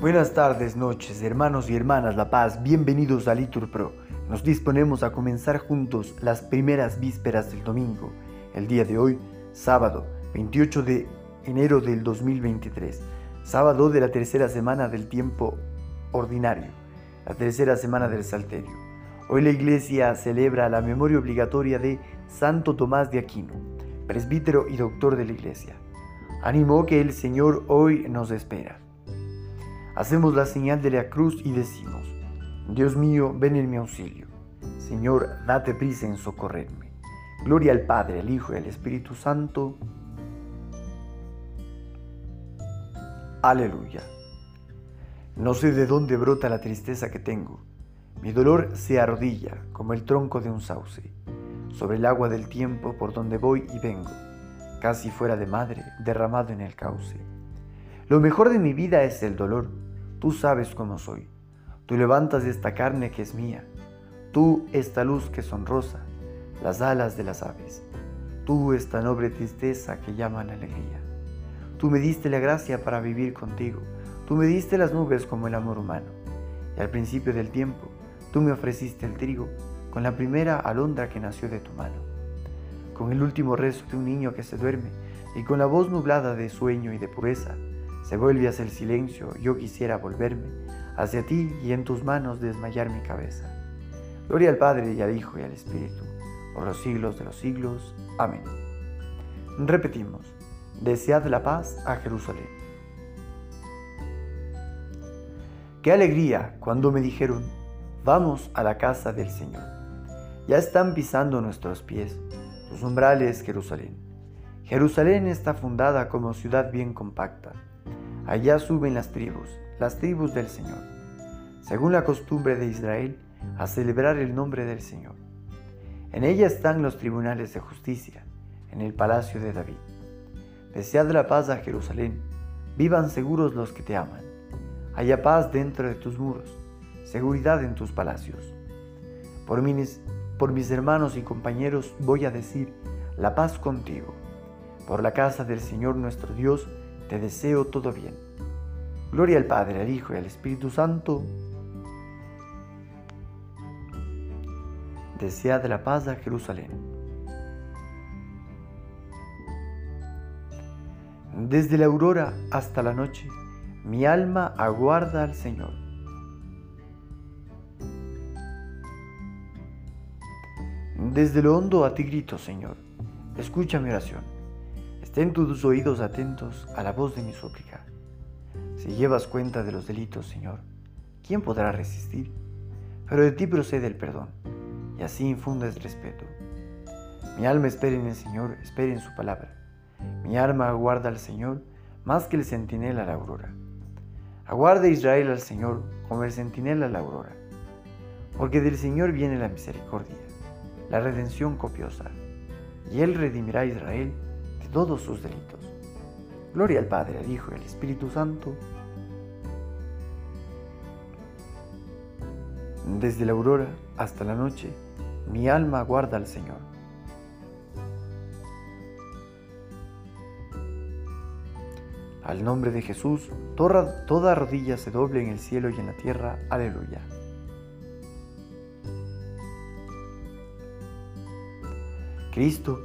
Buenas tardes, noches, hermanos y hermanas La Paz, bienvenidos a Litur Pro. Nos disponemos a comenzar juntos las primeras vísperas del domingo, el día de hoy, sábado 28 de enero del 2023, sábado de la tercera semana del tiempo ordinario, la tercera semana del Salterio. Hoy la Iglesia celebra la memoria obligatoria de Santo Tomás de Aquino, presbítero y doctor de la Iglesia. Ánimo que el Señor hoy nos espera. Hacemos la señal de la cruz y decimos, Dios mío, ven en mi auxilio. Señor, date prisa en socorrerme. Gloria al Padre, al Hijo y al Espíritu Santo. Aleluya. No sé de dónde brota la tristeza que tengo. Mi dolor se arrodilla como el tronco de un sauce, sobre el agua del tiempo por donde voy y vengo, casi fuera de madre, derramado en el cauce. Lo mejor de mi vida es el dolor Tú sabes cómo soy. Tú levantas esta carne que es mía. Tú esta luz que son rosa, las alas de las aves. Tú esta noble tristeza que llaman alegría. Tú me diste la gracia para vivir contigo. Tú me diste las nubes como el amor humano. Y al principio del tiempo, tú me ofreciste el trigo con la primera alondra que nació de tu mano. Con el último rezo de un niño que se duerme y con la voz nublada de sueño y de pureza, se vuelve hacia el silencio, yo quisiera volverme hacia ti y en tus manos desmayar mi cabeza. Gloria al Padre y al Hijo y al Espíritu, por los siglos de los siglos. Amén. Repetimos, desead la paz a Jerusalén. Qué alegría cuando me dijeron, vamos a la casa del Señor. Ya están pisando nuestros pies, tus umbrales, Jerusalén. Jerusalén está fundada como ciudad bien compacta Allá suben las tribus, las tribus del Señor, según la costumbre de Israel, a celebrar el nombre del Señor. En ella están los tribunales de justicia, en el palacio de David. Desead la paz a Jerusalén, vivan seguros los que te aman. Haya paz dentro de tus muros, seguridad en tus palacios. Por mis, por mis hermanos y compañeros voy a decir, la paz contigo. Por la casa del Señor nuestro Dios, te deseo todo bien. Gloria al Padre, al Hijo y al Espíritu Santo. Desead la paz a Jerusalén. Desde la aurora hasta la noche, mi alma aguarda al Señor. Desde lo hondo a ti grito, Señor, escucha mi oración. Estén tus oídos atentos a la voz de mi súplica. Si llevas cuenta de los delitos, Señor, ¿quién podrá resistir? Pero de ti procede el perdón, y así infundes respeto. Mi alma espera en el Señor, espera en su palabra. Mi alma aguarda al Señor más que el centinela a la aurora. Aguarda Israel al Señor como el centinela a la aurora. Porque del Señor viene la misericordia, la redención copiosa, y Él redimirá a Israel todos sus delitos. Gloria al Padre, al Hijo y al Espíritu Santo. Desde la aurora hasta la noche, mi alma guarda al Señor. Al nombre de Jesús, toda, toda rodilla se doble en el cielo y en la tierra. Aleluya. Cristo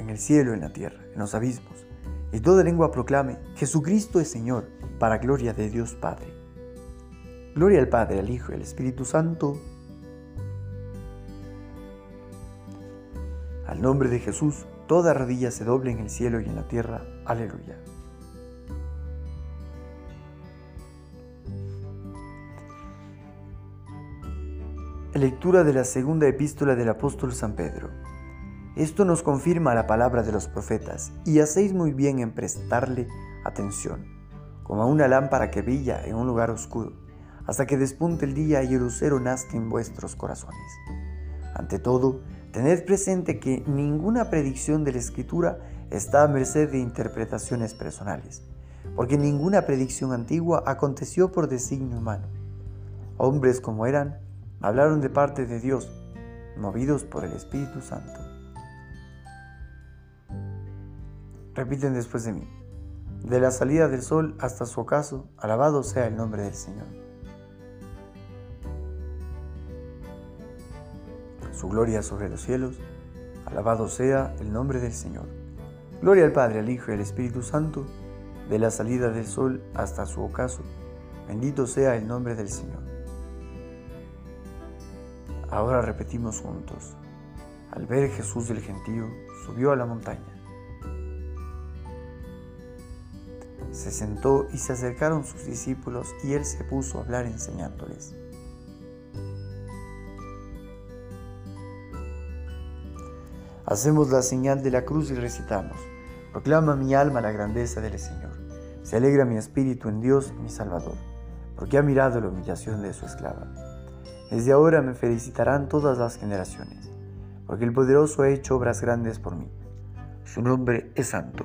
en el cielo, en la tierra, en los abismos, y toda lengua proclame, Jesucristo es Señor, para gloria de Dios Padre. Gloria al Padre, al Hijo y al Espíritu Santo. Al nombre de Jesús, toda rodilla se doble en el cielo y en la tierra. Aleluya. Lectura de la segunda epístola del apóstol San Pedro. Esto nos confirma la palabra de los profetas y hacéis muy bien en prestarle atención, como a una lámpara que brilla en un lugar oscuro, hasta que despunte el día y el lucero nazca en vuestros corazones. Ante todo, tened presente que ninguna predicción de la Escritura está a merced de interpretaciones personales, porque ninguna predicción antigua aconteció por designio humano. Hombres como eran, hablaron de parte de Dios, movidos por el Espíritu Santo. Repiten después de mí. De la salida del sol hasta su ocaso, alabado sea el nombre del Señor. Su gloria sobre los cielos, alabado sea el nombre del Señor. Gloria al Padre, al Hijo y al Espíritu Santo, de la salida del sol hasta su ocaso, bendito sea el nombre del Señor. Ahora repetimos juntos. Al ver Jesús del gentío, subió a la montaña. Se sentó y se acercaron sus discípulos y él se puso a hablar enseñándoles. Hacemos la señal de la cruz y recitamos. Proclama mi alma la grandeza del Señor. Se alegra mi espíritu en Dios, mi Salvador, porque ha mirado la humillación de su esclava. Desde ahora me felicitarán todas las generaciones, porque el poderoso ha hecho obras grandes por mí. Su nombre es santo,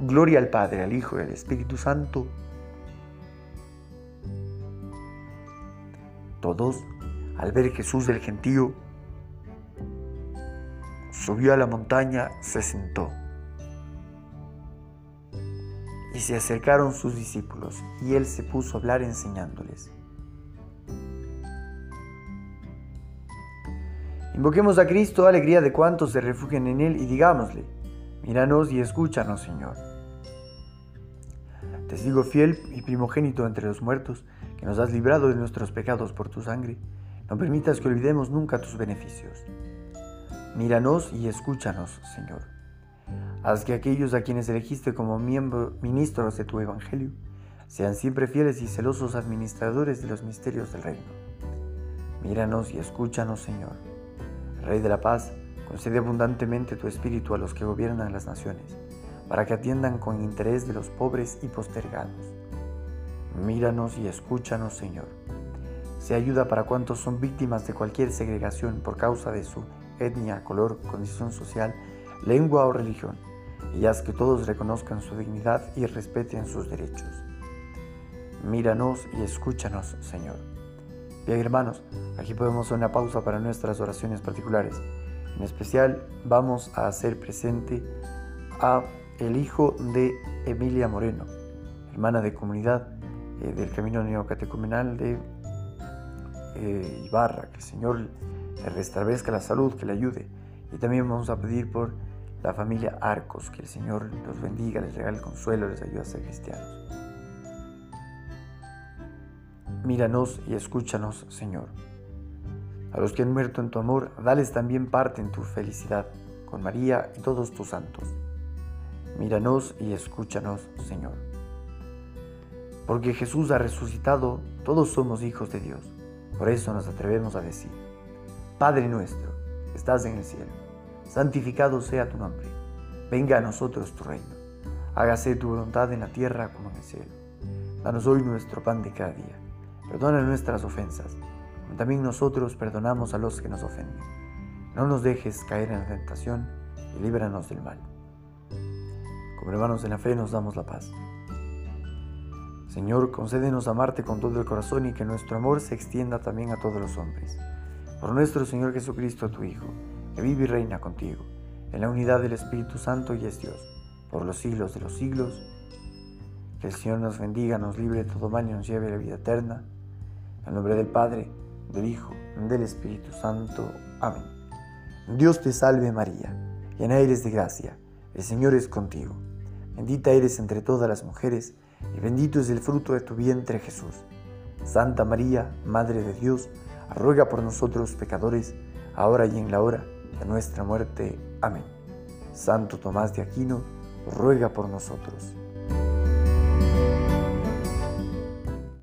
Gloria al Padre, al Hijo y al Espíritu Santo. Todos, al ver Jesús del gentío, subió a la montaña, se sentó. Y se acercaron sus discípulos, y él se puso a hablar enseñándoles. Invoquemos a Cristo, alegría de cuantos se refugian en Él, y digámosle, míranos y escúchanos, Señor. Testigo fiel y primogénito entre los muertos, que nos has librado de nuestros pecados por tu sangre, no permitas que olvidemos nunca tus beneficios. Míranos y escúchanos, Señor. Haz que aquellos a quienes elegiste como miembro, ministros de tu Evangelio sean siempre fieles y celosos administradores de los misterios del reino. Míranos y escúchanos, Señor. Rey de la paz, concede abundantemente tu espíritu a los que gobiernan las naciones, para que atiendan con interés de los pobres y postergados. Míranos y escúchanos, Señor. Se ayuda para cuantos son víctimas de cualquier segregación por causa de su etnia, color, condición social, lengua o religión, y haz que todos reconozcan su dignidad y respeten sus derechos. Míranos y escúchanos, Señor. Bien, hermanos, aquí podemos hacer una pausa para nuestras oraciones particulares. En especial, vamos a hacer presente a el hijo de Emilia Moreno, hermana de comunidad eh, del Camino Neocatecumenal de eh, Ibarra. Que el Señor le restablezca la salud, que le ayude. Y también vamos a pedir por la familia Arcos, que el Señor los bendiga, les regale consuelo, les ayude a ser cristianos. Míranos y escúchanos, Señor. A los que han muerto en tu amor, dales también parte en tu felicidad, con María y todos tus santos. Míranos y escúchanos, Señor. Porque Jesús ha resucitado, todos somos hijos de Dios. Por eso nos atrevemos a decir, Padre nuestro, estás en el cielo, santificado sea tu nombre. Venga a nosotros tu reino. Hágase tu voluntad en la tierra como en el cielo. Danos hoy nuestro pan de cada día Perdona nuestras ofensas, también nosotros perdonamos a los que nos ofenden. No nos dejes caer en la tentación y líbranos del mal. Como hermanos en la fe nos damos la paz. Señor, concédenos amarte con todo el corazón y que nuestro amor se extienda también a todos los hombres. Por nuestro Señor Jesucristo, tu Hijo, que vive y reina contigo, en la unidad del Espíritu Santo y es Dios, por los siglos de los siglos. Que el Señor nos bendiga, nos libre de todo mal y nos lleve a la vida eterna. En nombre del Padre, del Hijo, del Espíritu Santo. Amén. Dios te salve María, llena eres de gracia, el Señor es contigo. Bendita eres entre todas las mujeres, y bendito es el fruto de tu vientre Jesús. Santa María, Madre de Dios, ruega por nosotros pecadores, ahora y en la hora de nuestra muerte. Amén. Santo Tomás de Aquino, ruega por nosotros.